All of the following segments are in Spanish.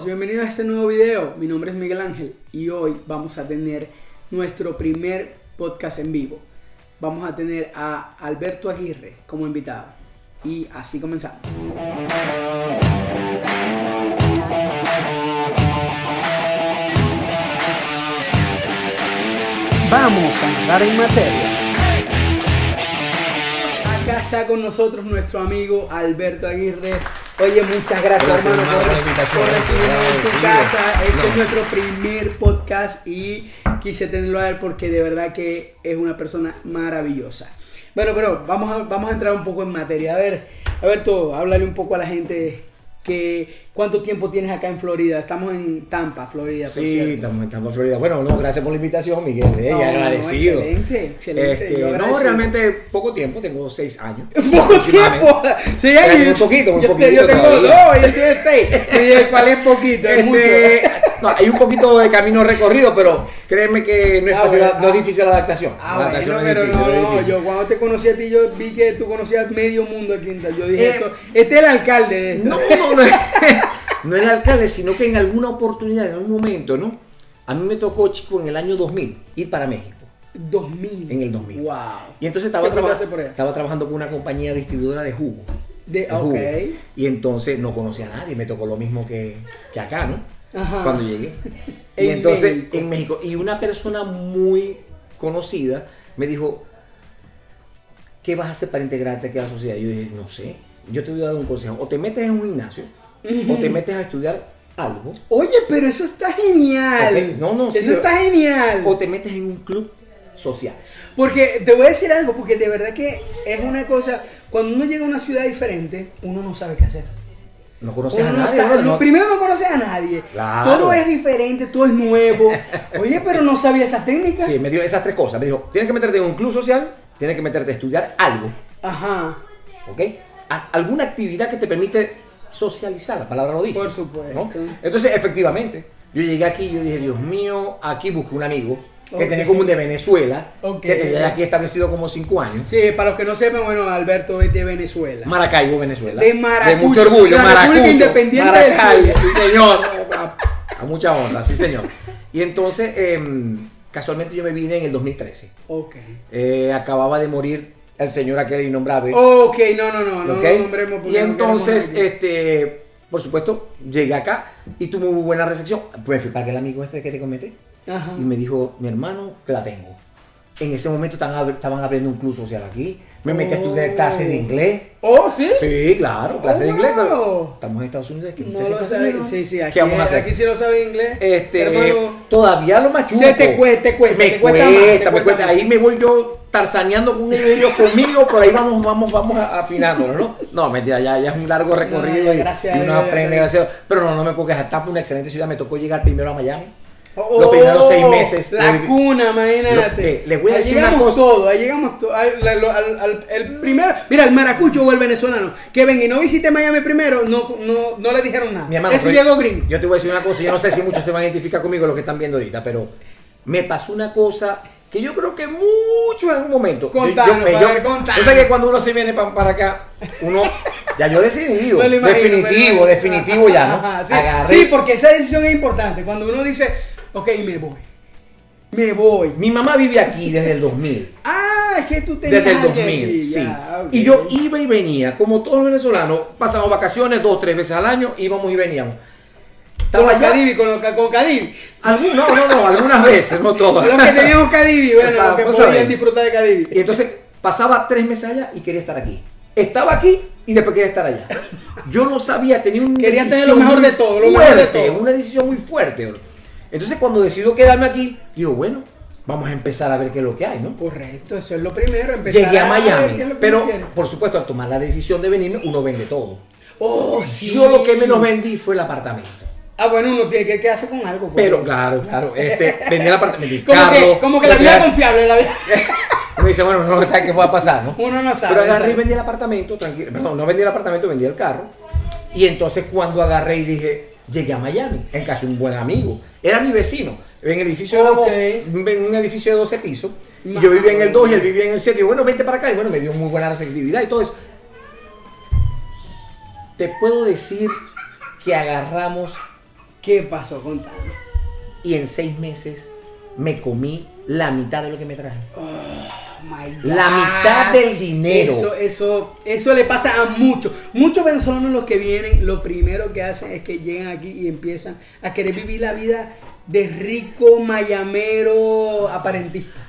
Bienvenidos a este nuevo video. Mi nombre es Miguel Ángel y hoy vamos a tener nuestro primer podcast en vivo. Vamos a tener a Alberto Aguirre como invitado. Y así comenzamos. Vamos a entrar en materia. Acá está con nosotros nuestro amigo Alberto Aguirre. Oye, muchas gracias, Gracias, hermano, hermano, por, por recibirnos en tu Sí, casa. Este no. es nuestro primer podcast y quise tenerlo a él porque de verdad que es una persona maravillosa. Bueno, pero vamos a, vamos a entrar un poco en materia. A ver, Alberto, háblale un poco a la gente que cuánto tiempo tienes acá en Florida. Estamos en Tampa, Florida. Sí, estamos en Tampa, Florida. Bueno, no, gracias por la invitación, Miguel. eh, No, y no, agradecido. excelente, excelente. Este, yo no, agradecido. realmente poco tiempo, tengo seis años. Poco tiempo. Sí, ay, muy poquito, muy yo, poquito Yo tengo todavía. dos, yo tengo seis. Y ¿Cuál es poquito? Es mucho. Este, no, hay un poquito de camino recorrido, pero créeme que no es, Ah, fácil, bueno, no es difícil la adaptación. Ah, la adaptación bueno, no es pero difícil, no, yo cuando te conocí a ti, yo vi que tú conocías medio mundo aquí. Yo dije, Eh, esto, este es el alcalde de esto. No, no, no, no el alcalde, sino que en alguna oportunidad, en algún momento, ¿no? A mí me tocó, chico, en el año 2000, ir para México. 2000. En el 2000. Wow. Y entonces estaba, ¿Qué fuiste a traba- estaba trabajando con una compañía distribuidora de jugo. De, de jugo. Y entonces no conocía a nadie, me tocó lo mismo que, que acá, ¿no? Ajá. Cuando llegué. Y En entonces, México. en México. Y una persona muy conocida me dijo, ¿qué vas a hacer para integrarte aquí a la sociedad? Yo dije, no sé, yo te voy a dar un consejo. O te metes en un gimnasio, o te metes a estudiar algo, Oye, pero eso está genial. No, no, sí, Eso está genial. o te metes en un club social. Porque te voy a decir algo, porque de verdad que es una cosa, cuando uno llega a una ciudad diferente, uno no sabe qué hacer. No conoces Uno a no nadie. sabe- no, primero no conoces a nadie. Claro. Todo es diferente, todo es nuevo. Oye, pero no sabía esa técnica. Sí, me dio esas tres cosas. Me dijo, tienes que meterte en un club social, tienes que meterte a estudiar algo, Ajá. ¿ok? Alguna actividad que te permite socializar, la palabra lo dice. Por supuesto. ¿no? Entonces, efectivamente, yo llegué aquí y yo dije, Dios mío, aquí busco un amigo que tenía como un de Venezuela, que tenía aquí establecido como cinco años. Sí, para los que no sepan, bueno, Alberto es de Venezuela. Maracaibo, Venezuela. De Maracucho, mucho orgullo, la República. Independiente Maracaibo, sí señor. A, a mucha honra, sí señor. Y entonces, em, casualmente yo me vine en el 2013. Ok. Eh, acababa de morir el señor aquel innombrable. Ok, no, no, no, no ¿ok? lo nombremos porque y no entonces, queremos este, por supuesto, llegué acá y tuve muy buena recepción. Pues fui para aquel amigo este que te comenté Ajá. y me dijo, mi hermano, que la tengo. En ese momento estaban, ab- estaban abriendo un club social aquí. Me metí a estudiar clases de inglés. Oh, sí. Sí, claro, clases de Oh, inglés. pero estamos en Estados Unidos. que No lo sabe. Sí, sí, aquí, ¿Qué vamos a hacer? aquí sí lo sabe inglés. Este, Hermano, todavía lo machuco. Se te cuesta, te cuesta, me te cuesta, cuesta más, te me cuesta. Ahí me voy yo tarzaneando con ellos, conmigo, por ahí vamos, vamos, vamos a- afinándolo, ¿no? No, mentira, ya, ya es un largo recorrido y, gracias y uno aprende, gracias. Pero no, no me puedo quejar. Tampa, una excelente ciudad, me tocó llegar primero a Miami. Oh, los primeros seis meses La lo cuna, imagínate. Lo- eh, les voy a ahí decir una llegamos cosa. todo, ahí llegamos todo. Al, al- al- el primero, mira, el maracucho o el venezolano, que venga y no visite Miami primero, no, no, no le dijeron nada. Mi hermano, Ese llegó green. Yo te voy a decir una cosa, yo no sé si muchos se van a identificar conmigo los que están viendo ahorita, pero me pasó una cosa que yo creo que muchos en algún momento. yo- Contanos, yo, yo- ver, contanos. yo sé que cuando uno se viene pa- para acá, uno. Ya yo he decidido. Imagino, definitivo, definitivo ya, ¿no? Ajá, Sí, porque esa decisión es importante. Cuando uno dice, ok, me voy. Me voy. Mi mamá vive aquí desde el 2000. Ah, es que tú tenías Desde el alguien 2000, aquí, sí. ya. Y yo iba y venía, como todos los venezolanos, pasamos vacaciones dos, tres veces al año, íbamos y veníamos. Con Estaba allá- Cadivi, con, con. Algún- no, no, no, algunas veces, no todas. Los que teníamos Cadivi, bueno, Para- los que podían disfrutar de Cadivi. Y entonces pasaba tres meses allá y quería estar aquí. Estaba aquí y después quería estar allá. Yo no sabía, tenía un Quería tener lo mejor de todo, lo mejor de fuerte, todo. Una decisión muy fuerte. bro. Entonces cuando decido quedarme aquí, digo, bueno, vamos a empezar a ver qué es lo que hay, ¿no? Correcto, eso es lo primero. Empezar Llegué a Miami, pero uno por supuesto al tomar la decisión de venirme, uno vende todo. Oh, sí. Yo lo que menos vendí fue el apartamento. Ah, bueno, uno tiene que quedarse con algo. pues. Pero claro, claro, este, vendí el apartamento, como, carro, que, como que la vida es confiable, la vida. Uno dice, bueno, no sabe qué va a pasar, ¿no? Uno no sabe. Pero agarré y vendí el apartamento, tranquilo. Perdón, no vendí el apartamento, vendí el carro. Y entonces cuando agarré y dije, llegué a Miami, en casa de un buen amigo. Era mi vecino. En el edificio éramos- Ok. en un edificio de 12 pisos. Y yo vivía en el 2 y él vivía en el 7. Y bueno, vente para acá. Y bueno, me dio muy buena receptividad y todo eso. Te puedo decir que agarramos ¿Qué pasó? Contame. Y en seis meses me comí la mitad de lo que me traje. Oh, my God. La mitad del dinero. Eso, eso, eso le pasa a muchos. Muchos venezolanos los que vienen, lo primero que hacen es que llegan aquí y empiezan a querer vivir la vida de rico, mayamero, aparentista.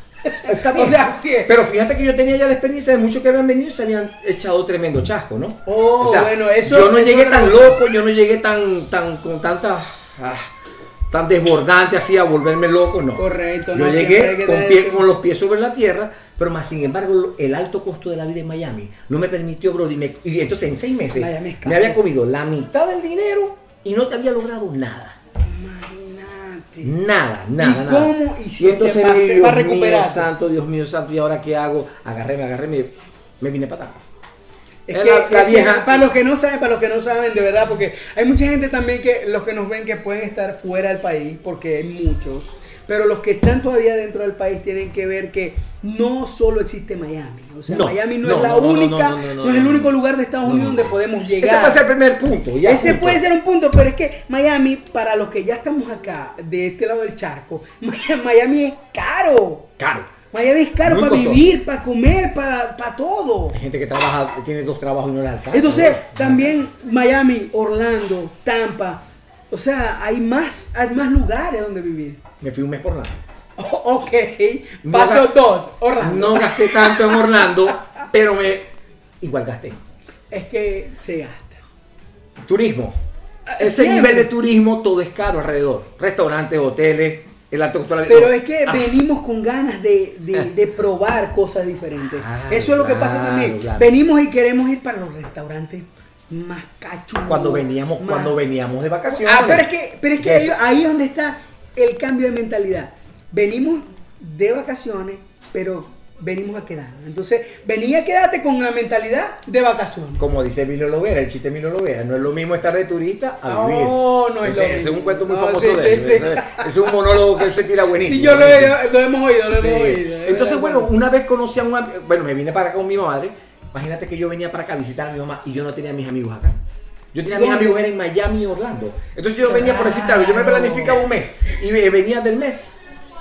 Está bien. O sea, ¿qué? Pero fíjate que yo tenía ya la experiencia de muchos que habían venido y se habían echado tremendo chasco, ¿no? Oh, bueno, eso- Yo no eso llegué tan cosa. loco, yo no llegué tan, tan, con tanta. ah, tan desbordante así a volverme loco, no. Correcto, Yo no, llegué con, pie- con los pies sobre la tierra, pero más sin embargo, el alto costo de la vida en Miami no me permitió, bro. Y, me- y entonces en seis meses me había comido la mitad del dinero y no te había logrado nada. Imagínate. Nada, nada, ¿Y nada. cómo Y entonces dije, para Dios mío santo, Dios mío santo, ¿y ahora qué hago? Agarré, me agarré, me, me vine para atrás. Es que, la para los que no saben, para los que no saben de verdad, porque hay mucha gente también que los que nos ven que pueden estar fuera del país, porque hay muchos, pero los que están todavía dentro del país tienen que ver que no solo existe Miami, o sea, No, Miami no, no, es la única, no, es el único lugar de Estados Unidos donde podemos llegar. Ese puede ser el primer punto. ya, Ese punto. puede ser un punto, pero es que Miami, para los que ya estamos acá, de este lado del charco, Miami es caro. Caro. Miami es caro para vivir, para comer, para, para todo. Hay gente que trabaja, tiene dos trabajos y no le alcanza. Entonces, también Miami, Orlando, Tampa, o sea, hay más, hay más lugares donde vivir. Me fui un mes por nada. O- ok, paso dos, Orlando. No gasté tanto en Orlando, pero me igual gasté. Es que se gasta. Turismo. Ah, Ese siempre. nivel de turismo todo es caro alrededor. Restaurantes, hoteles, el alto costo de la vida. Pero es que Ah, venimos con ganas de, de- de probar cosas diferentes. Claro, Eso es lo que pasa también. claro. Venimos y queremos ir para los restaurantes más cachudos. cuando veníamos, más- cuando veníamos de vacaciones. Ah, pero es que, pero es que ahí, ahí es donde está el cambio de mentalidad. Venimos de vacaciones, pero venimos a quedarnos. Entonces, venía a quedarte con la mentalidad de vacaciones. Como dice Emilio Lovera, el chiste de Emilio Lovera, no es lo mismo estar de turista a No, vivir. no es ese, lo ese es mismo. un cuento muy No, famoso sí, de él. sí. Ese- ese es un monólogo que él se tira buenísimo. Sí, yo lo, he- lo hemos oído, lo hemos oído. es Entonces, bueno, una vez conocí a un Bueno, me vine para acá con mi madre. Imagínate que yo venía para acá a visitar a mi mamá y yo no tenía a mis amigos acá. Yo tenía a mis amigos era en Miami y Orlando. Entonces yo venía por decir algo, yo me planificaba un mes y me- venía del mes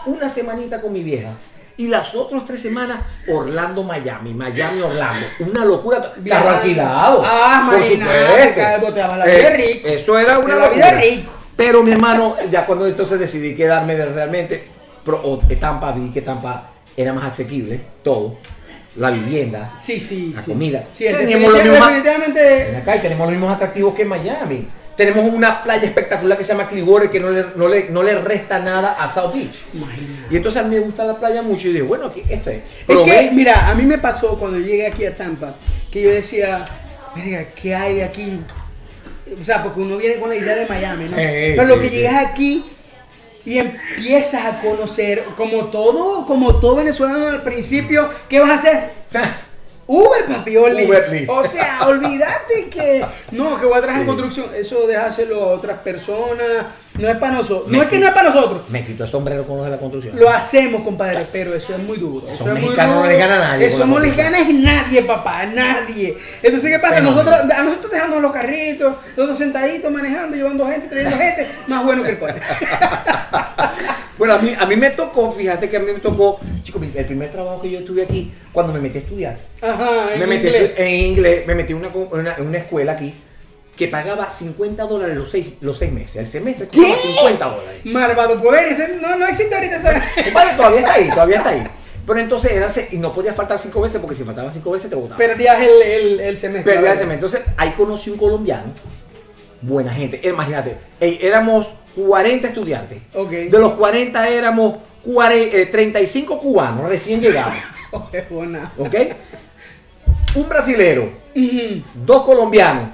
una semanita con mi vieja. Y las otras tres semanas, Orlando, Miami, Miami, Orlando. Una locura. Carro alquilado. Ah, por supuesto. La vida rico. Eso era una la locura. vida rico. Pero mi hermano, ya cuando entonces decidí quedarme de realmente, pro, o- eh, Tampa, vi que Tampa era más asequible, todo. La vivienda, Sí, sí. la sí. comida. Sí, Teníamos los mismos- acá y tenemos los mismos atractivos que Miami. Tenemos una playa espectacular que se llama Clearwater que no le, no le, no le resta nada a South Beach. Y entonces a mí me gusta la playa mucho y dije, bueno, aquí, esto es. Es Probé. que, mira, a mí me pasó cuando llegué aquí a Tampa, que yo decía, mira, ¿qué hay de aquí? O sea, porque uno viene con la idea de Miami, ¿no? Pero lo que sí. llegas aquí y empiezas a conocer, como todo, como todo venezolano al principio, ¿qué vas a hacer? Uber, papi, o Lyft. Uber, Lyft. O sea, olvídate que no, que voy a trabajar en construcción. Eso déjaselo a otras personas. No es para nosotros. Me No es que no es para nosotros. Me quitó el sombrero con los de la construcción. Lo hacemos, compadre, pero eso es muy duro. Eso es muy mexicanos no le ganan a nadie Eso no le gana a nadie, papá, a nadie. Entonces, ¿qué pasa? Fenómeno. Nosotros, a nosotros dejamos los carritos, nosotros sentaditos manejando, llevando gente, trayendo gente, más bueno que el cual. Bueno, a mí, a mí me tocó, fíjate que a mí me tocó, chicos, el primer trabajo que yo estuve aquí, cuando me metí a estudiar, Ajá, en me metí inglés. en inglés, me metí en una, una- en una escuela aquí que pagaba 50 dólares los seis, los seis meses, el semestre ¿Qué? costaba 50 dólares. Malvado poder, ese no, no existe ahorita. Vale, todavía está ahí, todavía está ahí. Pero entonces eran, y no podía faltar cinco veces porque si faltaban cinco veces te votaban. Perdías el, el, el semestre. Perdía el semestre. Entonces ahí conocí un colombiano, buena gente. Imagínate, ey, éramos 40 estudiantes. De los 40 éramos 40, eh, 35 cubanos recién llegados. Buena. ¿Ok? Un brasilero, dos colombianos,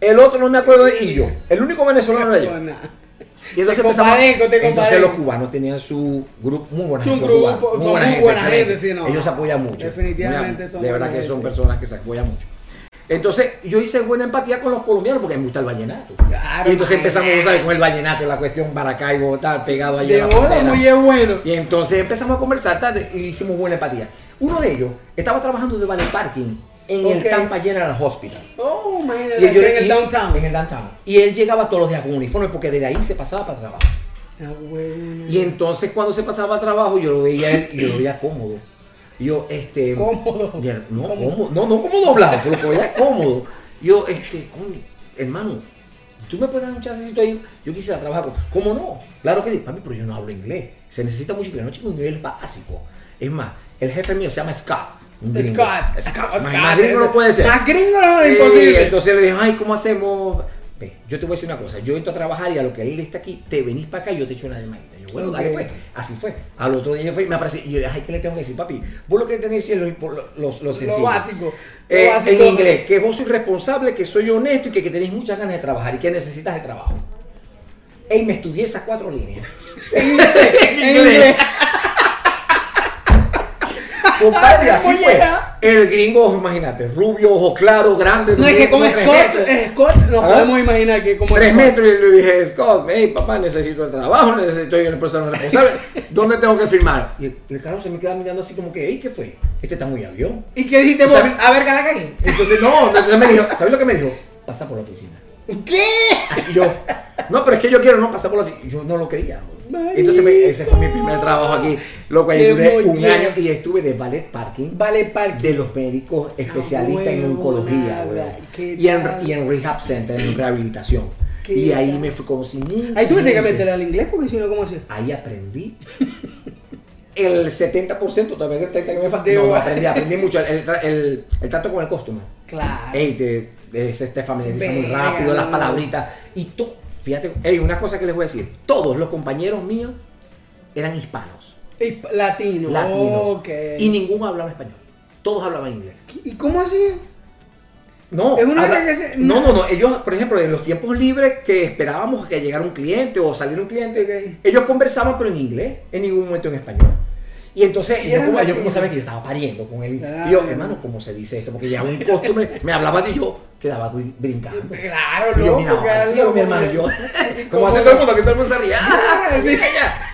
el otro no me acuerdo de y yo. El único venezolano era yo. Buena. Y entonces, Te compadezco, te entonces los cubanos tenían su grupo, muy buena Su gente, grupo, cubanos, son muy buena excelente. gente, sí, no. Ellos se apoyan mucho. Definitivamente Muy- son De verdad buena que son gente. personas que se apoyan mucho. Entonces yo hice buena empatía con los colombianos porque me gusta el vallenato. Claro, y entonces empezamos ¿sabes? con el vallenato, la cuestión Maracaibo, tal, pegado allí De a la frontera. muy bueno. Y entonces empezamos a conversar tal, y hicimos buena empatía. Uno de ellos estaba trabajando de valet parking en el Tampa General Hospital. Oh, imagínate, Y yo en el downtown. En el downtown. Y él llegaba todos los días con uniforme porque desde ahí se pasaba para trabajo. Ah, bueno. Y entonces cuando se pasaba al trabajo yo lo veía a él y yo lo veía cómodo. Yo, este... Cómodo. No, Cómodo. cómodo, no, no como doblado, pero lo veía cómodo. Yo, este, coño, hermano, tú me puedes dar un chancecito ahí. Yo quisiera trabajar con. ¿Cómo no? Claro que sí, papi, pero yo no hablo inglés. Se necesita mucho inglés, no chico, un nivel básico. Es más, el jefe mío se llama Scott. Gringo. Scott. Scott. Scott, Más gringo no puede ser. Más gringo no, Sí, imposible. entonces le dije, ay, ¿cómo hacemos? Ve, yo te voy a decir una cosa, yo entro a trabajar y a lo que él está aquí, te venís para acá y yo te echo una llamadita. Yo, bueno, Ok. dale pues. Así fue. Al otro día yo fui y me aparecí y yo dije, ay, ¿qué le tengo que decir, papi? Vos lo que tenés que decir es lo, lo, lo, lo sencillo. básico, lo Eh, básico. En inglés, que vos sois responsable, que soy honesto y que, que tenéis muchas ganas de trabajar y que necesitas el trabajo. Ey, me estudié esas cuatro líneas. En inglés. Compadre, así ¿Cómo fue. El gringo, imagínate, rubio, ojos claros, grande. No es que con Scott, eh, Scott nos ¿Ah? podemos imaginar que como Tres metros y le dije, Scott, hey papá, necesito el trabajo, necesito ir a persona responsable. ¿Dónde tengo que firmar? Y el, el carajo se me queda mirando así como que, hey, ¿qué fue? Este está muy avión. ¿Y qué dijiste vos? A ver, la cagué. Entonces, no, entonces me dijo, ¿sabes lo que me dijo? Pasa por la oficina. ¿Qué? Y yo, no, pero es que yo quiero no pasar por la oficina. Yo no lo Entonces me- ese fue mi primer trabajo aquí. Ahí Qué duré un año y estuve de ballet parking. Vale, parque. de los médicos especialistas en huevo, oncología nada. güey. ¿Qué y, en, tal? y en rehab center, en rehabilitación. ¿Qué Y ahí tal? me fui conocí mucha Ahí tuviste que gente. meterle al inglés porque si no, ¿cómo hacía? Ahí aprendí. El 70% todavía el 30% que me falta. De No, aprendí, aprendí mucho. El, tra- el, el trato con el costume. Claro. Ey, te, te, se te familiariza muy Verga, rápido, las no. palabritas. Y tú, fíjate, ey, una cosa que les voy a decir. Todos los compañeros míos eran hispanos, latinos. Ok. Y ninguno hablaba español. Todos hablaban inglés. ¿Y cómo así? No, Es una habla- que se- no, no, no. Ellos, por ejemplo, en los tiempos libres que esperábamos que llegara un cliente o saliera un cliente, ellos conversaban pero en inglés, en ningún momento en español. Y entonces, Y yo como, yo como latinos. sabía que yo estaba pariendo con él, Claro. y yo, hermano, ¿cómo se dice esto? Porque ya un costumbre, me hablaba de yo, quedaba brin- brincando. Claro, Y yo miraba claro, así a mi hermano, yo, ¿Y como hace no? todo el mundo, que todo el mundo se ría. ¡Ah, Sí. sí!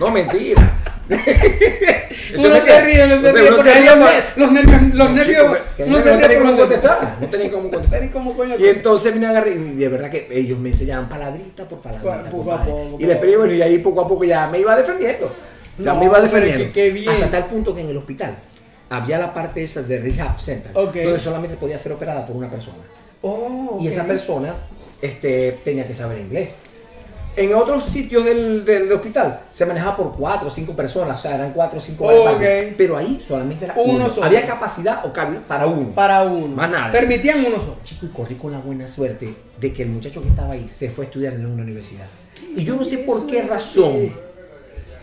No, mentira. Eso se que- ríe, no se ríe, se los, nervios, los No, nervios, que- que no no se tenía ríe por cómo contestar, no tenía cómo contestar. ¿Y cómo coño? Y entonces vine a agarrar y de verdad que ellos me enseñaban palabrita por palabrita. Y les pedí, bueno, y ahí poco a poco ya me iba defendiendo. Ya No, me iba que defendiendo. Hasta tal punto que en el hospital había la parte esa de rehab center, donde solamente podía ser operada por una persona. Oh, Y esa persona este, tenía que saber inglés. En otros sitios del, del hospital se manejaba por cuatro o cinco personas, o sea, eran cuatro o cinco Ok. variantes. Pero ahí solamente era Uno uno. solo. Había capacidad o cabida para uno. Para uno. Más nada. Permitían uno solo. Chico, y corrí con la buena suerte de que el muchacho que estaba ahí se fue a estudiar en una universidad. Y yo no sé por qué razón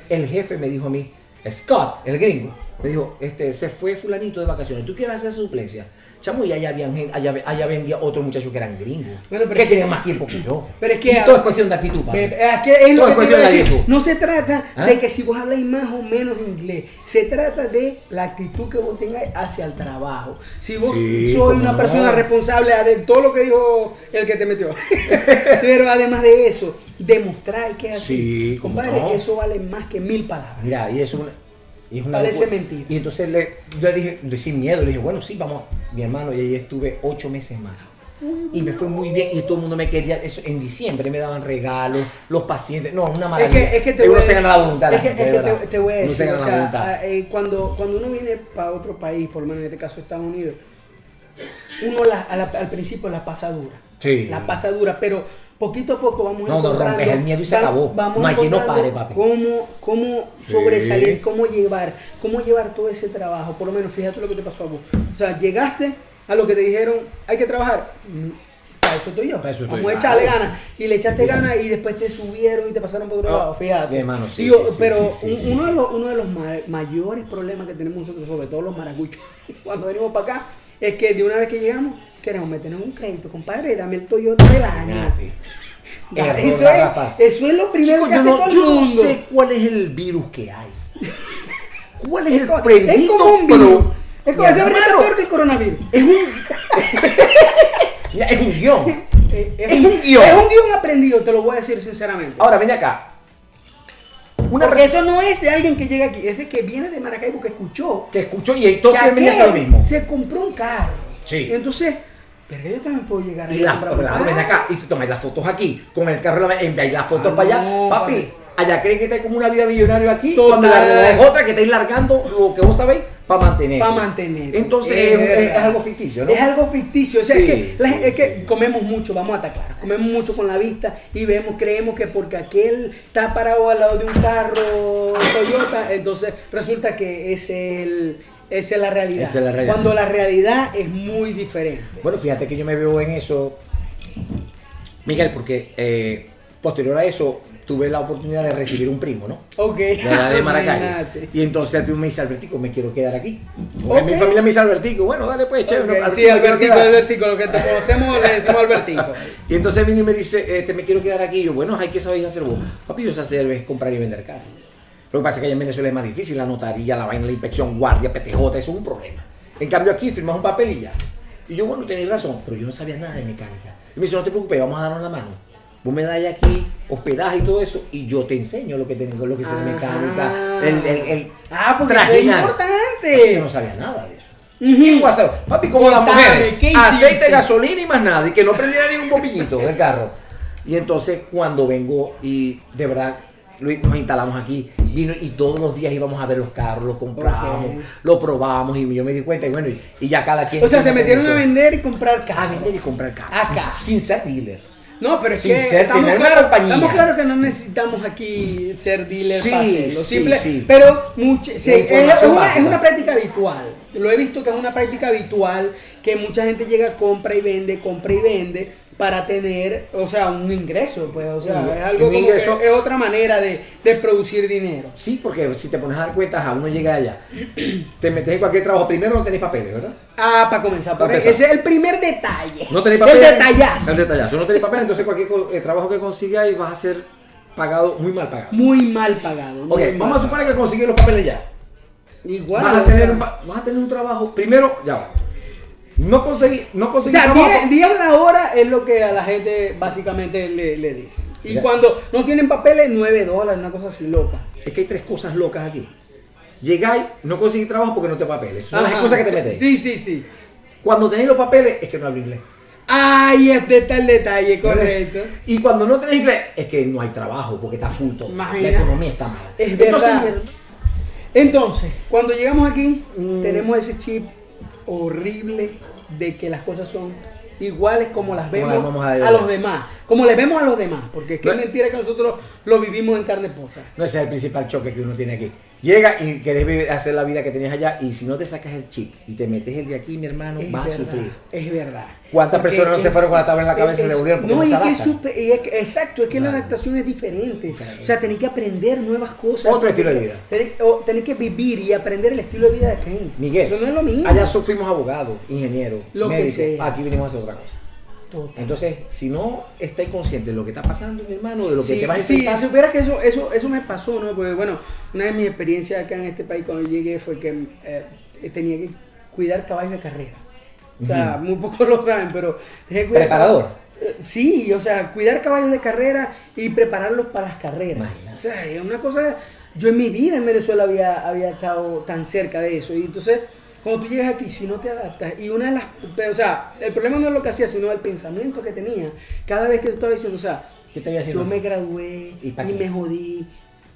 el jefe me dijo a mí, Scott, el gringo, me dijo, este, se fue fulanito de vacaciones, ¿tú quieres hacer suplencia? Chamo, y allá habían allá, allá había otro muchacho que eran gringos, Bueno, que es tenían más tiempo que yo. pero es que- Y todo es cuestión de actitud, papi. Ve- Es que es lo Todo que te es iba a de. No se trata ¿Ah? de que si vos habláis más o menos inglés, se trata de la actitud que vos tengáis hacia el trabajo. Si vos Sí, sois una no. persona responsable de todo lo que dijo el que te metió, pero además de eso, demostrar que es así. Sí, Compadre, no. eso vale más que mil palabras. Mira, y eso una- es una Parece locura. mentira. Y entonces le, yo le dije, le- sin miedo, le dije, bueno, sí, vamos, mi hermano, y ahí estuve ocho meses más. Y me fue muy bien y todo el mundo me quería, eso, en diciembre me daban regalos, los pacientes, no, una Es maravilla. que, es que te uno se gana la voluntad. Es que, gente, es de que te, voy a decir, se gana o la sea, voluntad. a- eh, cuando, cuando uno viene para otro país, por lo menos en este caso Estados Unidos, uno la- al principio la pasa dura. Sí. La pasa dura, pero poquito a poco vamos No, no, rompes el miedo y se acabó. Vamos No hay quien no pare, papi. Cómo, cómo Sí. sobresalir, cómo llevar, cómo llevar todo ese trabajo. Por lo menos, fíjate lo que te pasó a vos. O sea, llegaste a lo que te dijeron, hay que trabajar. Mm, Para eso estoy yo. Para eso estoy, Vamos a echarle ganas. Y le echaste ganas y después te subieron y te pasaron por otro lado. Fíjate. hermano, sí, Digo, sí, sí, pero uno, sí. De los, uno de los ma- mayores problemas que tenemos nosotros, sobre todo los maracuchos, cuando venimos para acá, es que de una vez que llegamos, queremos meternos un crédito, compadre, dame el Toyota del año. Eso es, eso es lo primero Chico, que hace no, todo el yo no mundo. sé cuál es el virus que hay. ¿Cuál es, Es el co- es como un pro? virus. Es como ese virus peor que el coronavirus. Es un. Es un guion. Eh, Es un guion. Es un guion aprendido, te lo voy a decir sinceramente. Ahora, ven acá. Una Porque persona eso no es de alguien que llega aquí, es de que viene de Maracaibo que escuchó que escuchó y todos que lo mismo. se compró un carro Sí. Y entonces, pero yo también puedo llegar ahí Y a las ven acá y te tomas las fotos aquí, con el carro, la- enviáis las fotos Ah, para allá. no, Papi, papi. allá creen que estáis como una vida millonaria aquí, Total. cuando la otra, que estáis largando lo que vos sabéis para mantener. Para mantener. Entonces Es algo ficticio, ¿no? Es algo ficticio, o sea, Sí, es que, la- es que sí, comemos mucho, vamos a estar claros, comemos mucho con la vista y vemos, creemos que porque aquel está parado al lado de un carro Toyota, entonces resulta que es el- esa es la realidad. Esa es la realidad. Cuando la realidad es muy diferente. Bueno, fíjate que yo me veo en eso, Miguel, porque eh, posterior a eso tuve la oportunidad de recibir un primo, ¿no? Ok. De la de Maracay. Y entonces el primo me dice, Albertico, me quiero quedar aquí. Porque Ok. Mi familia me dice Albertico, bueno, dale pues, chévere. Ok, no, Sí, Albertico, Albertico, quedar". Albertico, lo que te conocemos le decimos Albertico. Y entonces viene y me dice, este, me quiero quedar aquí. Y yo, bueno, hay que saber hacer vos. Papi, yo sé hacer es comprar y vender carros. Lo que pasa es que allá en Venezuela es más difícil, la notaría, la vaina, la inspección, guardia, PTJ, eso es un problema. En cambio aquí firmas un papel y ya. Y yo, bueno, tenéis razón, pero yo no sabía nada de mecánica. Y me dice, no te preocupes, vamos a darnos la mano. Vos me das aquí hospedaje y todo eso, y yo te enseño lo que tengo, lo que Ajá. mecánica, el, el, el Ah, porque eso es importante. Yo no sabía nada de eso. Ujú. ¿Qué vas a saber? Papi, como las mujeres, ¿qué aceite, gasolina y más nada, y que no prendiera ningún bombillito del carro. Y entonces cuando vengo y de verdad nos instalamos aquí, vino y todos los días íbamos a ver los carros, los comprábamos, Ok. lo probábamos y yo me di cuenta y bueno, y, y ya cada quien... O sea, se metieron a vender y comprar carros. A vender y comprar carros. Acá. Sin ser dealer. No, pero es Sin que ser estamos compañía. estamos claros que no necesitamos aquí ser dealers Sí, Simple, sí. Pero much- sí, La es, es una, es una práctica habitual. Lo he visto que es una práctica habitual que mucha gente llega, compra y vende, compra y vende para tener, o sea, un ingreso, pues, o sea, es algo un como ingreso- que es otra manera de, de producir dinero. Sí, porque si te pones a dar cuenta, a uno llega allá, te metes en cualquier trabajo, primero no tenéis papeles, ¿verdad? Ah, para comenzar, Para ese es el primer detalle. No tenéis papeles. El detallazo. El detallazo. No tenéis papeles, entonces cualquier eh, trabajo que consigáis vas a ser pagado, muy mal pagado. Muy mal pagado. muy Ok, mal vamos a suponer que consigues los papeles ya. Igual. vas, a o tener sea, un, vas a tener un trabajo. Primero, ya va. No conseguí, no O conseguí sea, trabajo. 10 10 la hora es lo que a la gente básicamente le, le dicen. Y Ya. cuando no tienen papeles, 9 dólares, una cosa así loca. Es que hay tres cosas locas aquí. Llegáis, no conseguís trabajo porque no te papeles. Son las excusas que te metes. Sí, sí, sí. Cuando tenéis los papeles, es que no hablo inglés. Ahí este está el detalle, correcto. Y cuando no tenéis inglés, es que no hay trabajo porque está full todo. Imagina. La economía está mala. Es Entonces, verdad. Entonces, cuando llegamos aquí, Mm. tenemos ese chip horrible de que las cosas son iguales como las vemos a los demás. Como les vemos a los demás. Porque es que No. es mentira que nosotros lo vivimos en carne posta. No ese es el principal choque que uno tiene aquí. Llega y querés hacer la vida que tenías allá y si no te sacas el chip y te metes el de aquí, mi hermano, Es vas a sufrir. Es verdad. ¿Cuántas Porque personas no se es- fueron con la tabla en la cabeza y se es- devolvieron porque no y se es que es adaptan? y es que- exacto, es que la adaptación es diferente. O sea, tenés que aprender nuevas cosas. Otro estilo de vida. que- Tenés, o tenés que vivir y aprender el estilo de vida de aquí. Miguel, Eso no es lo mismo. allá fuimos abogados, ingenieros, Lo que médicos. sea. Aquí vinimos a hacer otra cosa. Entonces, si no estáis conscientes de lo que está pasando, mi hermano, de lo que Sí, te vas a sí, enfrentar, si supiera que eso, eso, eso me pasó, ¿no? Porque bueno, una de mis experiencias acá en este país cuando llegué fue que eh, tenía que cuidar caballos de carrera. O sea, muy pocos lo saben, pero tenía que cuidar Preparador. Eh, Sí, o sea, cuidar caballos de carrera y prepararlos para las carreras. Imagínate. O sea, es una cosa. Yo en mi vida en Venezuela había, había estado tan cerca de eso. Y entonces, cuando tú llegas aquí, si no te adaptas, y una de las. pero, o sea, el problema no es lo que hacía, sino el pensamiento que tenía. Cada vez que tú estabas diciendo, o sea, yo me gradué ¿Y me jodí.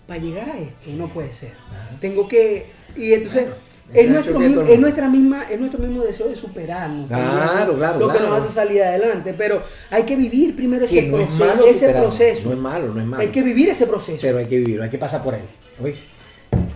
Para llegar a esto, no puede ser. Ajá. Tengo que. Y entonces. Claro, es, es nuestro, es, nuestra misma, es nuestro mismo deseo de superarnos. Claro, claro, Lo que claro. nos hace salir adelante. Pero hay que vivir primero ese, no es proceso, malo ese proceso. No es malo, no es malo. Hay que vivir ese proceso. Pero hay que vivirlo, hay que pasar por él.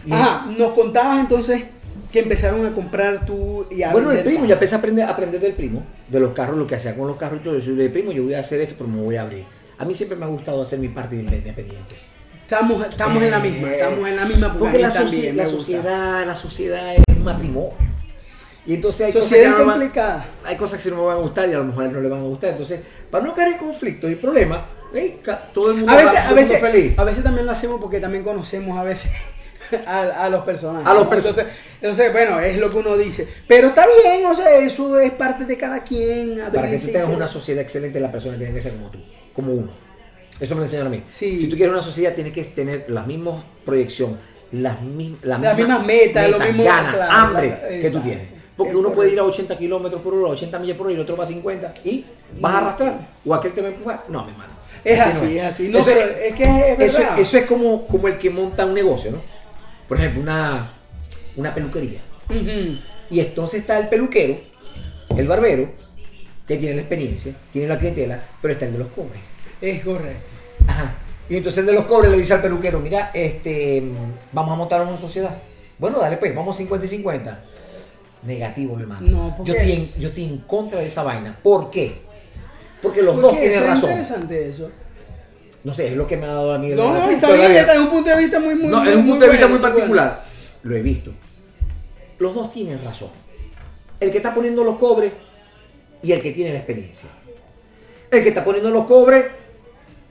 Ajá, nos contabas entonces que empezaron a comprar tú y a Bueno, el primo, ya empecé a aprender, a aprender del primo, de los carros, lo que hacía con los carros y todo eso. De primo, yo voy a hacer esto, pero me voy a abrir. A mí siempre me ha gustado hacer mi parte de independiente. Estamos, estamos en la misma, Eh, estamos en la misma. Porque la, también sociedad, la sociedad es un matrimonio. Y entonces hay Sociedad cosas que no van- hay cosas que no me van a gustar y a lo mejor no le van a gustar. Entonces, para no caer en conflictos y problemas, todo el mundo, A veces, va- a veces, feliz. a veces también lo hacemos porque también conocemos a veces a, a los personajes. A los ¿no? entonces, entonces, bueno, es lo que uno dice. Pero está bien, o sea, eso es parte de cada quien. Para que tú tengas una sociedad excelente, la persona tiene que ser como tú, como uno. Eso me lo enseñaron a mí. Sí. Si tú quieres una sociedad, tienes que tener las mismas proyecciones, las, mi- la Las misma mismas metas, lo mismo- ganas, claro, hambre que tú tienes. Porque uno puede ir a 80 kilómetros por hora, 80 millas por hora y el otro va a 50 y vas a arrastrar. O aquel te va a empujar. No, mi hermano. Es Así así, no es así. No, Eso pero es que es eso, verdad. eso es como, como el que monta un negocio, ¿no? Por ejemplo, una, una peluquería. Y entonces está el peluquero, el barbero, que tiene la experiencia, tiene la clientela, pero está el de los cobres. Es correcto. Ajá. Y entonces el de los cobres le dice al peluquero, mira, este, vamos a montar una sociedad. Bueno, dale pues, vamos 50 y 50. Negativo, hermano. No, ¿por yo, qué? estoy en, yo estoy en contra de esa vaina. ¿Por qué? Porque los ¿Por dos tienen Eso es razón. interesante eso. No sé, es lo que me ha dado a mí. No, no, está bien, está en un punto de vista muy, muy No, es un punto de vista muy particular. Lo he visto. Los dos tienen razón. El que está poniendo los cobres y el que tiene la experiencia. El que está poniendo los cobres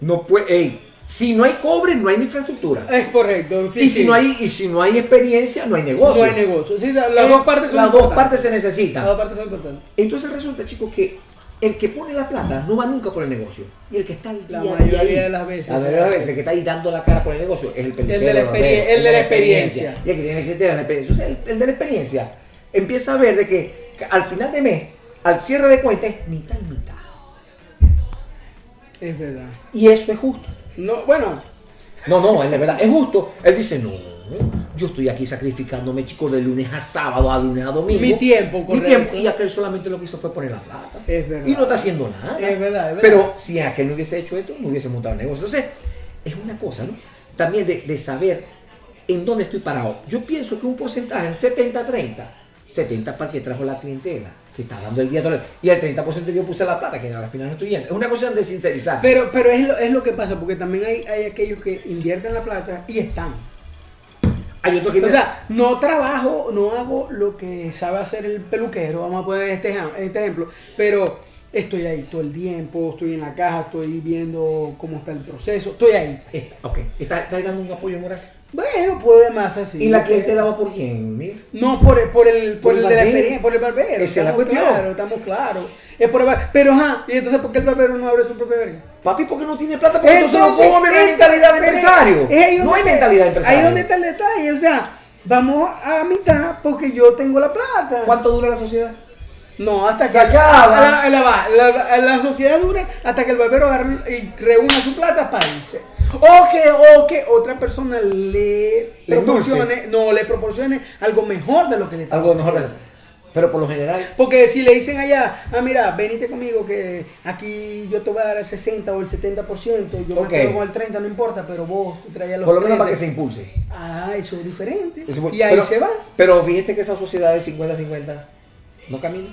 no puede. ey, si no hay cobre, no hay infraestructura. Es correcto. Sí, y, si sí. no hay, y si no hay experiencia, no hay negocio. No hay negocio. Sí, la- las Eh, dos partes Las dos partes se Las necesitan. dos partes son importantes. Entonces resulta, chicos, que el que pone la plata no va nunca por el negocio. Y el que está al La mayoría ahí, de las veces. La mayoría de las veces, el que está ahí dando la cara por el negocio es el peluquero. de la barbero, experien- el de la experiencia. Y el que tiene que tener la experiencia. Entonces, el, el de la experiencia empieza a ver de que al final de mes, al cierre de cuentas, es mitad y mitad. Es verdad. Y eso es justo. No, bueno, No, no, él de verdad es justo. Él dice, no, yo estoy aquí sacrificándome, chicos, de lunes a sábado, a lunes a domingo. Mi tiempo, Mi correcto. tiempo. Y aquel solamente lo que hizo fue poner la plata. Es verdad. Y no está haciendo nada. Es verdad, es verdad. Pero si aquel no hubiese hecho esto, no hubiese montado el negocio. Entonces, es una cosa, ¿no? También de, de saber en dónde estoy parado. Yo pienso que un porcentaje, un 70-30, 70 para que trajo la clientela, que está dando el día todo el- y el 30% que yo puse la plata, que al final no estoy yendo. Es una cuestión de sincerizarse. pero, pero es, lo, es lo que pasa, porque también hay, hay aquellos que invierten la plata y están. Hay otro que O sea, no trabajo, no hago lo que sabe hacer el peluquero, vamos a poner este, este ejemplo, pero estoy ahí todo el tiempo, estoy en la caja, estoy viendo cómo está el proceso, estoy ahí. Está, ok, está, está dando un apoyo moral. Bueno, puede más así. ¿Y la clientela va por quién? Mira. No, por, el- por el, por Por el el de la barbero. experiencia, por el barbero. Esa es la cuestión. claros, estamos claros. Es por el bar- Pero, ajá, y entonces, ¿por qué el barbero no abre su propia verga? Papi, ¿por qué no tiene plata? Porque entonces, no come, no entonces, mentalidad de empresario. es no hay mentalidad de empresario. Ahí donde está el detalle, o sea, vamos a mitad porque yo tengo la plata. ¿Cuánto dura la sociedad? No, hasta que Se acaba. La, la, la- la sociedad dura hasta que el barbero agarre y reúna su plata para irse. O que, o que otra persona le, Le proporcione, no, le proporcione algo mejor de lo que le está Algo mejor. ofreciendo. Pero por lo general, Porque si le dicen allá, ah, mira, venite conmigo que aquí yo te voy a dar el 60 o el 70%, yo Ok. me quedo con el 30, no importa, pero vos te traías los por lo menos para que 30. se impulse. Ah, eso es diferente. Eso y ahí pero- se va. Pero fíjate que esa sociedad de 50-50 no camina.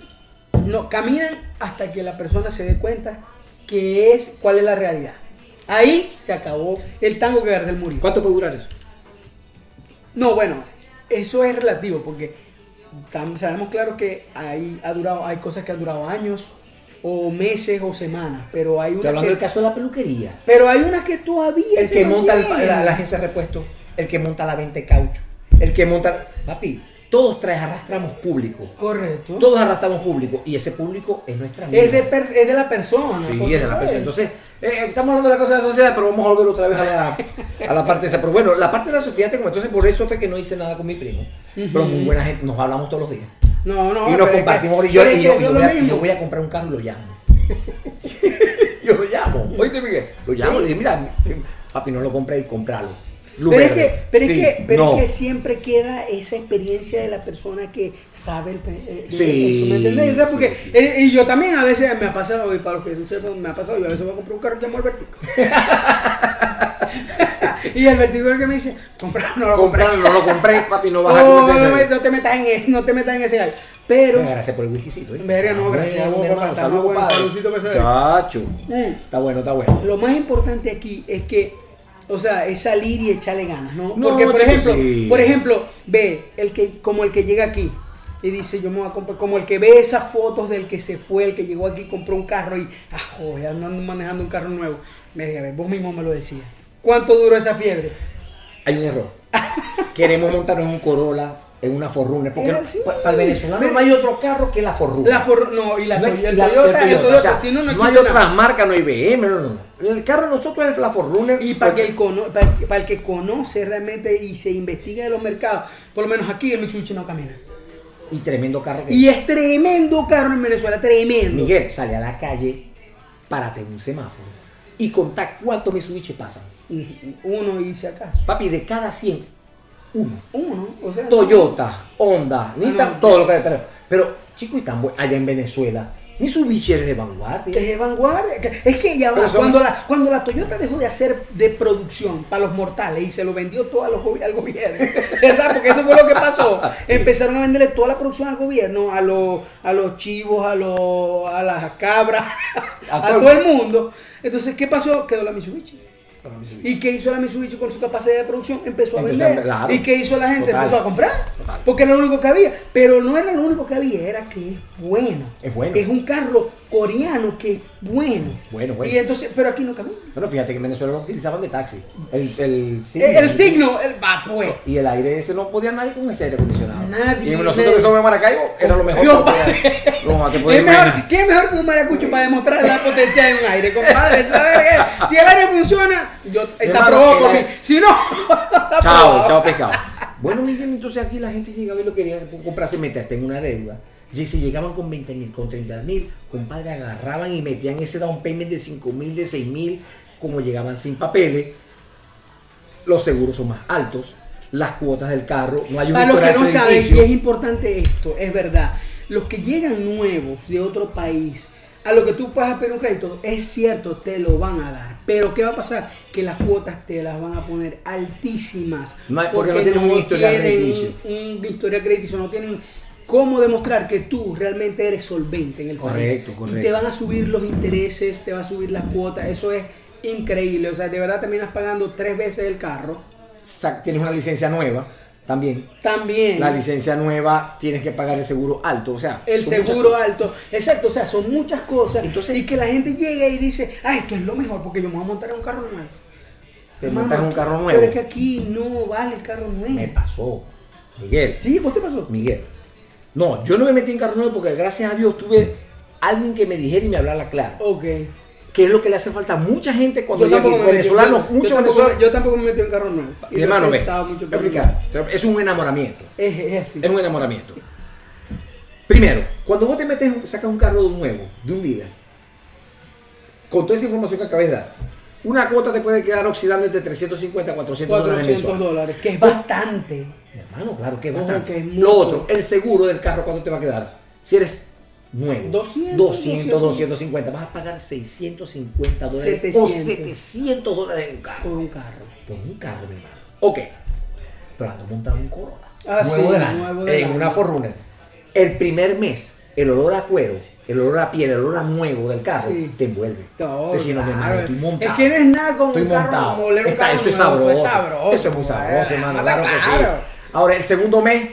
No, caminan hasta que la persona se dé cuenta que es, cuál es la realidad. Ahí se acabó el tango que Gardel murió. ¿Cuánto puede durar eso? No, bueno, eso es relativo porque sabemos claro que hay, ha durado, hay cosas que han durado años o meses o semanas, pero hay unas hablando que, del caso de la peluquería. pero hay unas que todavía El se que monta el- la, la agencia de repuestos, el que monta la venta de caucho, el que monta... Papi, todos traes, arrastramos público. Correcto. Todos arrastramos público y ese público es nuestra es, de per- es de la persona. Sí, es de la persona. Entonces, eh, estamos hablando de la cosa de la sociedad, pero vamos a volver otra vez a la, a la parte esa. Pero bueno, la parte de la sociedad, como entonces por eso fue que no hice nada con mi primo. Pero muy buena gente, nos hablamos todos los días. No, no, y nos es compartimos. que- y yo, y y voy a, y mismo. yo voy a comprar un carro y lo llamo. yo lo llamo. Oíste, Miguel. Lo llamo y le digo, mira, papi, no lo compré y compralo. Luz Pero, es verde. que, pero, Sí, es que, pero no. es que siempre queda esa experiencia de la persona que sabe el, eh, de Sí, eso, ¿me entendés? Porque, eh, y yo también a veces me ha pasado, y para los que no sepan, me ha pasado, yo a veces voy a comprar un carro que llamo al vertigo. y el vertigo es el que me dice, comprar, no lo compré. No lo compré, papi, no vas a Oh, cometer no, me- no te metas en ese, no te metas en ese gallo. Pero, Venga, Gracias por el whiskycito. ¿eh? Verga, no, gracias a vos, papá, está bueno. Chacho. Mm. Está bueno, está bueno. Lo más importante aquí es que, o sea, es salir y echarle ganas, ¿no? No, Porque, por chico, ejemplo, sí. por ejemplo, ve, el que, como el que llega aquí y dice, yo me voy a comprar, como el que ve esas fotos del que se fue, el que llegó aquí, compró un carro y, ah, joder, ando manejando un carro nuevo. Mira, ve, vos mismo me lo decías. ¿Cuánto duró esa fiebre? Hay un error. Queremos montar en un Corolla, en una Forrunner, porque pa- para el venezolano no hay otro carro que la Forrunner. La For- no, y la, No el la- Toyota, el o sea, si no, no no hay otras marcas, no hay BM, no, no, no. El carro de nosotros es la Forrunner. Y para, que el cono- para, para el que conoce realmente y se investiga de los mercados, por lo menos aquí el Mitsubishi no camina. Y tremendo carro que Y es tremendo carro en Venezuela, tremendo. Miguel sale a la calle, párate en un semáforo y contá cuántos Mitsubishi pasan. Uno y si acaso. Papi, de cada 100, uno. Uno, o sea. Toyota, Honda, Nissan, no. todo lo que pero, pero chico y tan bueno, allá en Venezuela, Mitsubishi es de vanguardia. Es de vanguardia. Es que ya va. Son- Cuando la, cuando la Toyota dejó de hacer de producción para los mortales y se lo vendió todo a los gobi- al gobierno, ¿verdad? Porque eso fue lo que pasó. Empezaron a venderle toda la producción al gobierno, a los, a los chivos, a, los, a las cabras, A a, todo el mundo. Entonces, ¿qué pasó? Quedó la Mitsubishi. ¿Y qué hizo la Mitsubishi con su capacidad de producción? Empezó a vender. claro. ¿Y qué hizo la gente? Total. Empezó a comprar. Total. Porque era lo único que había. Pero no era lo único que había, era que es bueno. Es bueno. Es un carro coreano que bueno. Bueno, bueno. Y entonces, pero aquí no camina. Pero fíjate que en Venezuela lo utilizaban de taxi. El, el, signo. el signo, el va pues. Y el aire ese no podía nadie con ese aire acondicionado. Nadie, Y nosotros nadie. que somos de Maracaibo, era lo mejor. Que podía- te Es mejor. ¿Qué es mejor que un maracucho para demostrar la potencia de un aire, compadre? Si el aire funciona, yo, aprobado el por mí. Si no, Chao, chao pescado. Bueno, Miguel, entonces aquí la gente llegaba y lo quería comprarse, meterte en una deuda. Y si llegaban con 20 mil, con 30 mil, compadre, agarraban y metían ese down payment de 5 mil, de 6 mil, como llegaban sin papeles, los seguros son más altos, las cuotas del carro, no hay un Para los que no saben, y es importante esto, es verdad. Los que llegan nuevos de otro país, a lo que tú puedas pedir un crédito, es cierto, te lo van a dar. Pero ¿qué va a pasar? Que las cuotas te las van a poner altísimas. No porque no tienen un historial crediticio. Un, un historial crediticio, no tienen cómo demostrar que tú realmente eres solvente en el Correcto, país. correcto. Y te van a subir los intereses, te va a subir las cuotas, eso es increíble. O sea, de verdad terminas pagando tres veces el carro. Tienes una licencia nueva también. También. La licencia nueva tienes que pagar el seguro alto, o sea. El seguro alto, exacto, o sea, son muchas cosas. Entonces- y que la gente llega y dice, ah, esto es lo mejor porque yo me voy a montar en un carro nuevo. Te Hermano, montas en un carro nuevo. Pero es que aquí no vale el carro nuevo. Me pasó. Miguel, Sí, ¿vos te pasó? Miguel. No, yo no me metí en carro nuevo porque gracias a Dios tuve alguien que me dijera y me hablara claro. Ok. Que es lo que le hace falta a mucha gente cuando Yo venezolanos, yo- yo muchos tampoco, venezolanos. me- yo tampoco me metí en carro nuevo. Y hermano, ve. Es un enamoramiento. Es, es así. Es un enamoramiento. Primero, cuando vos te metes, sacas un carro nuevo, de un dealer, con toda esa información que acabas de dar, una cuota te puede quedar oscilando entre 350 a 400, dólares 400 mensuales. dólares, que es bastante. Hermano, claro que es bastante. es Lo otro, el seguro del carro, ¿cuánto te va a quedar? Si eres nuevo, 200, 200, 250, vas a pagar 650 dólares o 700. 700 dólares en un carro. Por un carro. Por un carro, mi hermano. Ok, pero ando montado un Corolla. Ah, nuevo sí, año, nuevo del en una Forerunner. El primer mes, el olor a cuero, el olor a piel, el olor a nuevo del carro, Sí. te envuelve. No, mi hermano, claro. estoy montado. Es que no es nada como Estoy un carro, montado. como oler un Está- carro eso es sabroso. eso es sabroso, Eso es muy sabroso, pues. hermano. Está Claro que sí. Ahora, el segundo mes,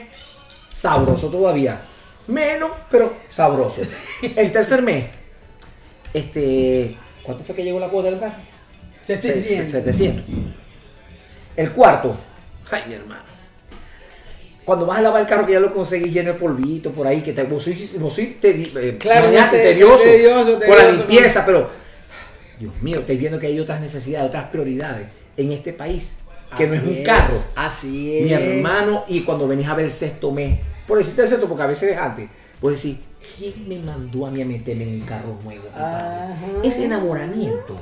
sabroso todavía. Menos, pero sabroso. El tercer mes, este. ¿Cuánto fue que llegó la cuota del carro? 700. 700. El cuarto, ay, mi hermano. Cuando vas a lavar el carro, que ya lo conseguís lleno de polvito por ahí, que te, vos sois, vos sois tedi- eh, Claro, maniaco, te- tedioso, tedioso, con la limpieza, pero Dios mío, estáis viendo que hay otras necesidades, otras prioridades en este país, que no es un carro. Así es. Mi hermano, y cuando venís a ver el sexto mes, por decirte el sexto, porque a veces antes, vos decís, ¿quién me mandó a mí a meterme en un carro nuevo? compadre?" Ajá. Ese enamoramiento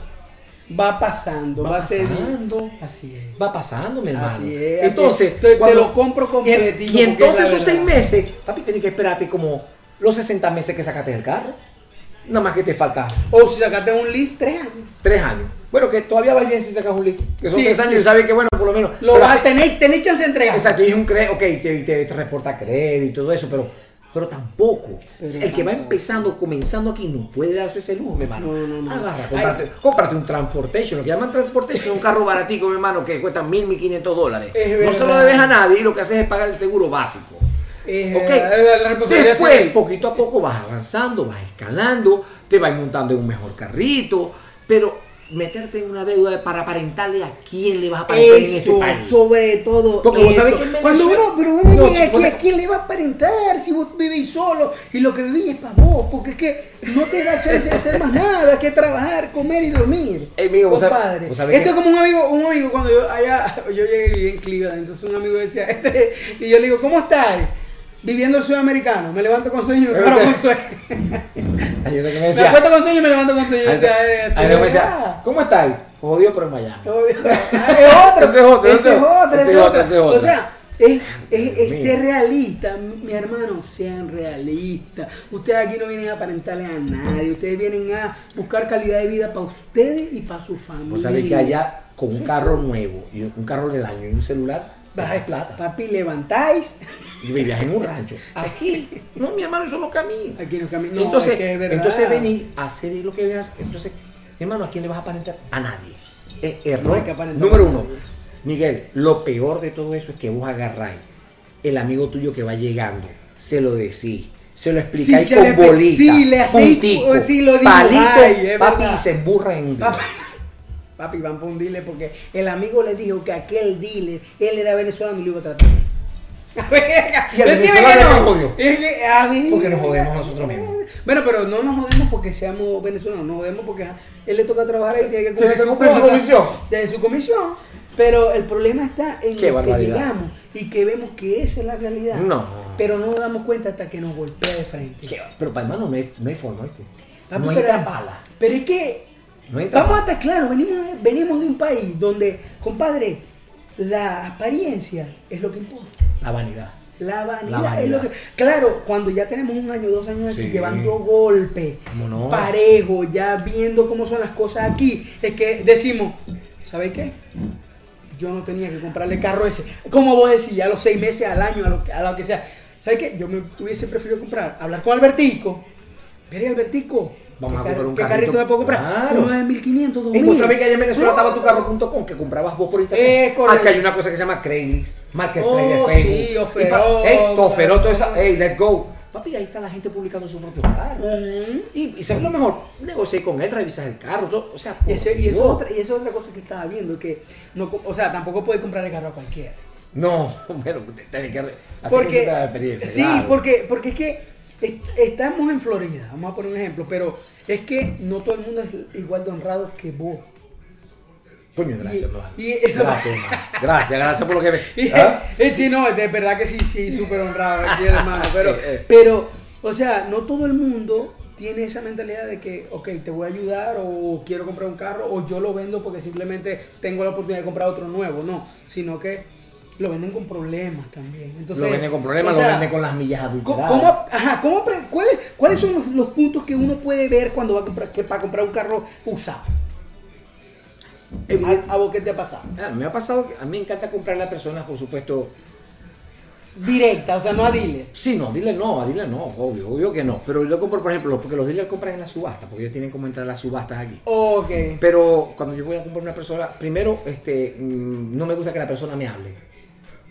Va pasando, va, va pasando. Así es. Va pasando, mi hermano. Así es, Entonces. Te- cuando- lo compro completito, Y, entonces esos seis meses, papi, tienes que esperarte como los 60 meses que sacaste del carro. Nada más que te falta O si sacaste un list, tres años. tres años. Bueno, que todavía va bien si sacas un listo. Que son Sí, tres sí. años y sabes que, bueno, por lo menos. Lo vas a tener, tener chance de entregar. Exacto, y es un crédito, ok, te, te, te reporta crédito y todo eso, pero, pero tampoco. Pero el que va empezando, comenzando aquí, no puede darse ese lujo, mi hermano. No, no, no. Agarra, cómprate, cómprate un transportation, lo que llaman transportation, un carro baratico, mi hermano, que cuesta mil, mil quinientos dólares. Es no se lo debes a nadie y lo que haces es pagar el seguro básico. Eh, Ok. la- la- la responsabilidad Después, civil. poquito a poco vas avanzando, vas escalando, te vas montando en un mejor carrito, pero meterte en una deuda de- para aparentarle a quién le vas a aparentar en este Eso, país. sobre todo Porque vos eso. sabés que Cuando uno, pero uno No, llega aquí, ¿a quién le va a aparentar si vos vivís solo? Y lo que vivís es para vos, porque es que no te da chance de hacer más nada que trabajar, comer y dormir. Eh, amigo, vos Compadre. vos Esto que- es como un amigo, un amigo cuando yo allá, yo llegué en Cleveland, entonces un amigo decía, este, y yo le digo, ¿cómo estás? Viviendo el sueño americano. Me levanto con sueño y me paro con sueño. Que me Me decía, acuesto con sueño y me levanto con sueño. O sea, me decía. ¿cómo estás? Jodido, pero en Miami. Ah, es otro, Ese es otro, ese es otro, ese es otro, otro. ese es otro. O sea, es, es- ser realista, mi hermano, sean realistas. Ustedes aquí no vienen a aparentarle a nadie, ustedes vienen a buscar calidad de vida para ustedes y para su familia. Vos sabés que allá con un carro nuevo y un carro del año y un celular, bajas plata. Papi, levantáis. Y vivías en un rancho. Aquí, no, mi hermano, eso no camina. Aquí no camina. No, entonces, es que es entonces venir a hacer lo que veas. Entonces, hermano, ¿a quién le vas a aparentar? A nadie. Es error. Número uno. Miguel, lo peor de todo eso es que vos agarráis el amigo tuyo que va llegando, se lo decís. Se lo explicáis con le- bolita, sí, le hacéis- puntico, sí, lo palito, dibujáis, es papi, y se emburra en. Papi, van por un dealer porque el amigo le dijo que aquel dealer, él era venezolano y lo iba a tratar. Y venezolano que no. Porque nos jodemos nosotros mismos. Bueno, pero no nos jodemos porque seamos venezolanos, nos jodemos porque él le toca trabajar ahí, tiene que Tiene que cumplir su comisión. De su comisión. Pero el problema está en Qué lo que llegamos y que vemos que esa es la realidad. No. Pero no nos damos cuenta hasta que nos golpea de frente. ¿Qué? Pero para hermano no hay, no hay forma, ¿viste? No hay pero- tan bala. Pero es que No hay Vamos a estar claros, venimos, venimos de un país donde, compadre, la apariencia es lo que importa. La vanidad. La vanidad, La vanidad. es lo que. Claro, cuando ya tenemos un año, dos años aquí Sí. llevando golpes, ¿Cómo no? parejo, ya viendo cómo son las cosas aquí, es que decimos, ¿sabes qué? Yo no tenía que comprarle carro ese. Como vos decís, a los seis meses, al año, a lo, que- a lo que sea. ¿Sabes qué? Yo me hubiese preferido comprar, hablar con Albertico. Veré, Albertico. Vamos a ¿qué comprar un ¿Qué carrito? carrito me puedo comprar? Claro. Uno de 1500, Y 2000. vos sabés que allá en Venezuela estaba tucarro.com que comprabas vos por internet. Eh, correcto. Acá hay una cosa que se llama Craigslist, Marketplace Oh, de Facebook. sí, Y Oferot, Ey, Oferot, toda esa. Ey, let's go. Papi, ahí está la gente publicando su propio carro. Y, y sabes lo mejor, negocié con él, revisas el carro, todo. O sea, Y, ese- y eso, es otra, y eso es otra cosa que estaba viendo, que no, o sea, tampoco puede comprar el carro a cualquiera. No, te- tenés que hacer Porque, que la experiencia. sí, claro. porque, porque es que estamos en Florida, vamos a poner un ejemplo, pero es que no todo el mundo es igual de honrado que vos. Coño, gracias, y- hermano. y- Gracias, hermano. Gracias, gracias por lo que me. Y, ¿Ah? eh, sí, no, de verdad que sí, sí, súper honrado aquí hermano, pero, eh. pero, o sea, no todo el mundo tiene esa mentalidad de que, ok, te voy a ayudar o quiero comprar un carro o yo lo vendo porque simplemente tengo la oportunidad de comprar otro nuevo, no, sino que lo venden con problemas también. Entonces, lo venden con problemas, o sea, lo venden con las millas ¿Cómo, adulteradas. cómo- ajá, cómo apre- cuáles, ¿Cuáles son los, los puntos que uno puede ver cuando va a comprar, que, para comprar un carro usado? Eh, ¿A, a vos qué te ha pasado? Ah, me ha pasado que a mí me encanta comprarle a personas, por supuesto. Directa, o sea, no a dealer. Sí, no, dile no, a dile no, obvio, obvio que no. Pero yo compro, por ejemplo, porque los dealers compran en la subasta, porque ellos tienen como entrar a las subastas aquí. Ok. Pero cuando yo voy a comprar una persona, primero, este, mm, no me gusta que la persona me hable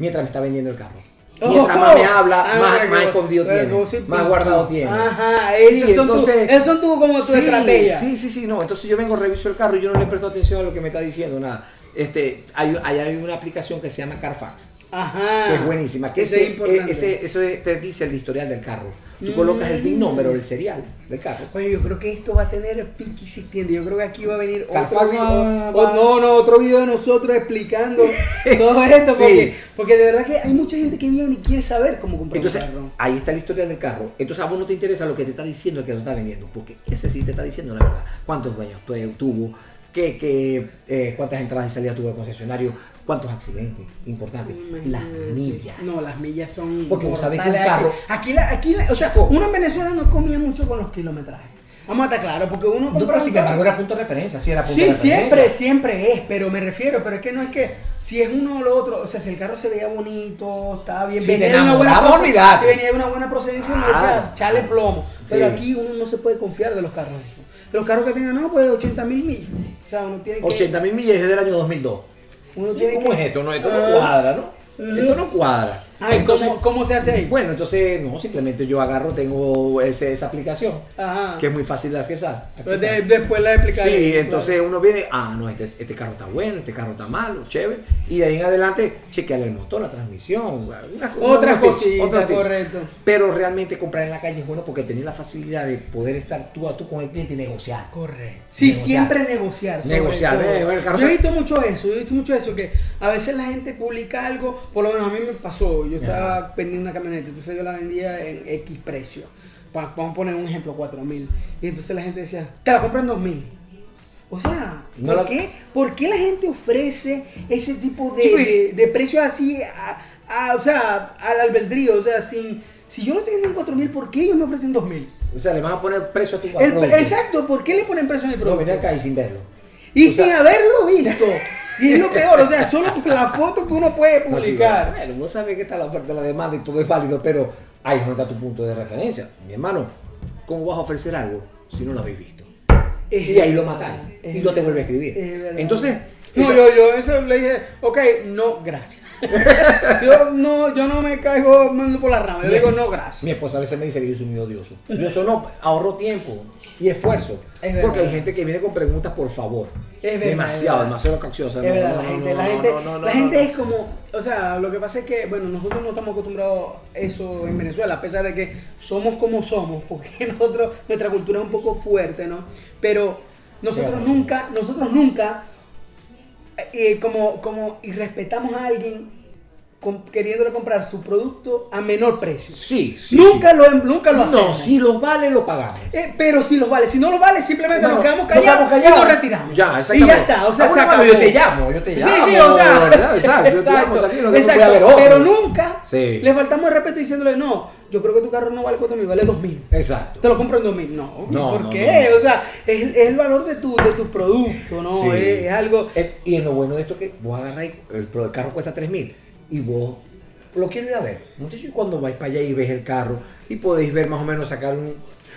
mientras me está vendiendo el carro. Mientras Oh, más me habla, ah, más, más escondido tiene, sí, más guardado tiene. Ajá, esas son tu- esas son tu- como tu sí, estrategia. Sí, sí, sí, no. Entonces yo vengo, reviso el carro y yo no le presto atención a lo que me está diciendo, nada. Este, hay, hay, una aplicación que se llama Carfax Ajá. que es buenísima. Que Ese es ese- eso es- te dice el historial del carro. Tú Mm. colocas el VIN number o el serial del carro. Oye, yo creo que esto va a tener piqui si tiende. Yo creo que aquí va a venir otro video. va- o va- no, no, otro video de nosotros explicando todo esto. Sí. Porque, porque de verdad que hay mucha gente que viene y quiere saber cómo comprar Entonces, un carro. ahí está el historial del carro. Entonces, a vos no te interesa lo que te está diciendo el que lo está vendiendo, porque ese sí te está diciendo la verdad. ¿Cuántos dueños tu- tuvo? ¿Qué, qué, eh, ¿Cuántas entradas y salidas tuvo el concesionario? ¿Cuántos accidentes? Importante. Las millas. No, las millas son. Porque vos sabés que un carro- Aquí, la- aquí, la- o sea, uno en Venezuela no comía mucho con los kilometrajes. Vamos a estar claros, porque uno No, compra pero un sin carro- embargo era punto de referencia, sí era punto Sí, de referencia. siempre, siempre es, pero me refiero, pero es que no es que si es uno o lo otro, o sea, si el carro se veía bonito, estaba bien, te de una buena venía de una buena procedencia, uno decía, chale plomo. Pero Sí. aquí uno no se puede confiar de los carros. Los carros que tengan, no, pues 80 mil millas. O sea, uno tiene que... 80 mil millas es del año 2002. Uno tiene ¿Cómo que- es esto? No, esto no Ah. cuadra, ¿no? Esto no cuadra. Ay, Entonces, ¿cómo, ¿cómo se hace ahí? Bueno, entonces, no, simplemente yo agarro, tengo ese- esa aplicación, Ajá. que es muy fácil de accesar. Pues de- accesar. después la explicaré. Sí, claro. entonces uno viene, ah, no, este, este carro está bueno, este carro está malo, chévere. Y de ahí en adelante, chequearle el motor, la transmisión, unas- Otras cositas, correcto. Pero realmente comprar en la calle es bueno porque tenés la facilidad de poder estar tú a tú con el cliente y negociar. Correcto. Sí, Negociar. siempre negociar. Negociar, el carro Yo he visto mucho eso, yo he visto mucho eso, que a veces la gente publica algo, por lo menos a mí me pasó, Yo estaba vendiendo una camioneta, entonces yo la vendía en X precio. Pa- Vamos a poner un ejemplo, 4 mil. Y entonces la gente decía, te la compro en 2 mil. O sea, No ¿por, la- qué, ¿por qué la gente ofrece ese tipo de, Sí, de, de precios así, a- a- o sea, al albedrío? O sea, sin, si yo lo estoy vendiendo en 4 mil, ¿por qué ellos me ofrecen 2 mil? O sea, le van a poner precio a tu El-. Exacto, ¿por qué le ponen precio a mi No, producto? venía acá y sin verlo. Y O sea- sin haberlo visto. Y es lo peor, o sea, solo por la foto que uno puede publicar. bueno, vos sabés que está la oferta, la demanda y todo es válido, pero ahí es donde está tu punto de referencia. Mi hermano, ¿cómo vas a ofrecer algo si no lo habéis visto? Es y ahí lo matáis. Y no te vuelve a escribir. es verdad. Entonces, No, esa- yo, yo eso le dije, ok, no, gracias. yo no, yo no me caigo por la rama, yo Mi- digo no, gracias. Mi esposa a veces me dice que yo soy muy odioso. Yo eso no, ahorro tiempo y esfuerzo. Es porque hay gente que viene con preguntas por favor. Es verdad, demasiado, es demasiado capciosa. Es verdad, no, la no, gente, no, la gente, la es como, o sea, lo que pasa es que, bueno, nosotros no estamos acostumbrados a eso en Venezuela, a pesar de que somos como somos, porque nosotros, nuestra cultura es un poco fuerte, ¿no? Pero nosotros nunca, nosotros nunca, eh, como, como, y respetamos a alguien queriéndole comprar su producto a menor precio. Sí, sí. nunca, sí. Lo, nunca lo No, hacemos. si los vale, lo pagamos. Eh, pero si los vale, si no los vale, simplemente No, nos quedamos nos callados, quedamos callados. y nos retiramos. Ya, y exactamente. ya está, o sea, Ah, se acabó. yo te llamo, yo te Sí, llamo, sí, o sea, ¿verdad? Exacto, yo te llamo, no pero nunca Sí. le faltamos el respeto diciéndole, no, yo creo que tu carro no vale 4 mil, vale 2 mil. Exacto. Te lo compro en 2 mil. No, No, ¿por no, qué? no. O sea, es, es el valor de tu, de tu producto, ¿no? Sí. Es, es algo... Eh, Y en lo bueno de esto es que vos agarráis, el, el carro cuesta 3 mil y vos lo quiero ir a ver. Muchachos, cuando vais para allá y ves el carro y podéis ver más o menos sacar un,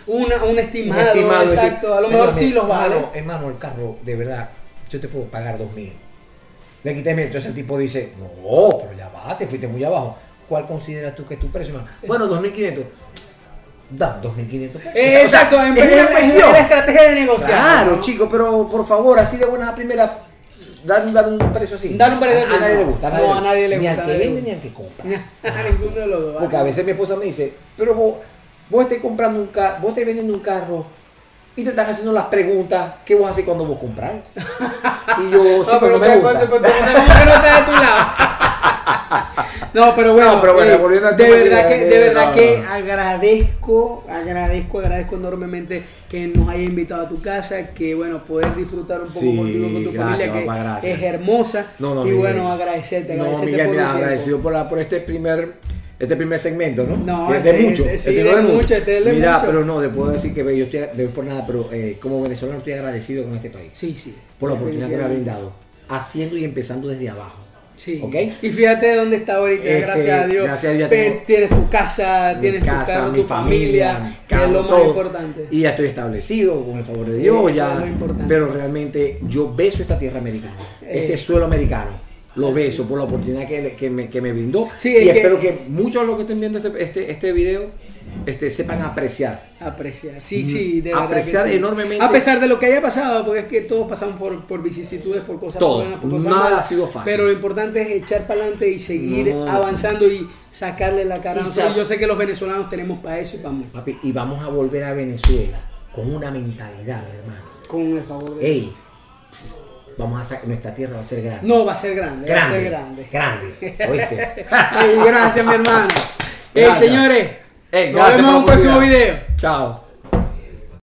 Una, un un estimado, decir, exacto. a lo "Señor, mejor sí los vale. hermano, hermano, el carro, de verdad, yo te puedo pagar 2 mil. Le quité mil. Entonces el tipo dice, no, pero ya va, te fuiste muy abajo. ¿Cuál consideras tú que es tu precio, hermano? Bueno, 2.500. Da, 2.500 pesos. Eh, exacto, en- es una es- la estrategia de negociar. Claro, ¿no? chico, pero por favor, así de buenas a primera, dar, dar un precio así. Dar un precio a, así, a nadie no. le gusta. No, a nadie le Ni gusta, al a que nadie vende ni al que compra. A ninguno de los dos. Porque a veces mi esposa me dice, pero vos, vos estés comprando un carro, vos estés vendiendo un carro y te están haciendo las preguntas, ¿qué vos haces cuando vos compras? Y yo, sí, no, pero no me gusta. te- como que no está de tu lado. no, pero bueno, No, pero bueno, eh, volviendo al de verdad que- de verdad no, que no. agradezco, agradezco, agradezco enormemente que nos hayas invitado a tu casa, que bueno, poder disfrutar un poco Sí, contigo con tu gracias, familia, que papá, es hermosa. No, no, y Miguel. bueno, agradecerte, agradecerte Miguel, por agradecido por, la, por este primer este primer segmento, ¿no? No, de, este- de mucho. este- sí, de mucho, este de Mira, mucho. pero no, te puedo decir que yo estoy, no por nada, pero eh, como venezolano estoy agradecido con este país. Sí, sí. Por la oportunidad que me ha brindado. Haciendo y empezando desde abajo. Sí. ¿Ok? Y fíjate de dónde está ahorita, Este, gracias a Dios. gracias a Dios tienes tu casa, tienes casa, tu carro, mi tu familia, mi que es lo más todo. importante. Y ya estoy establecido con el favor de Dios, ya. Pero realmente yo beso esta tierra americana, este Eh. suelo americano. Lo beso por la oportunidad que, que me, que me brindó. Sí, y es que- espero que muchos de los que estén viendo este, este, este video este, sepan apreciar. Apreciar, sí, Mm, sí, de verdad. apreciar que sí. enormemente. A pesar de lo que haya pasado, porque es que todos pasamos por, por vicisitudes, por cosas Todo. buenas, por cosas Nada malas. ha sido fácil. Pero lo importante es echar para adelante y seguir No. avanzando y sacarle la cara. a Y Yo sé que los venezolanos tenemos para eso y para mucho. Papi, y vamos a volver a Venezuela con una mentalidad, mi hermano. Con el favor de Ey, vamos a sa- nuestra tierra va a ser grande. No, va a ser grande, va a grande, ser grande. grande. ¿Oíste? Gracias, mi hermano. Ey, señores, Ey, nos gracias vemos en un próximo video. Chao.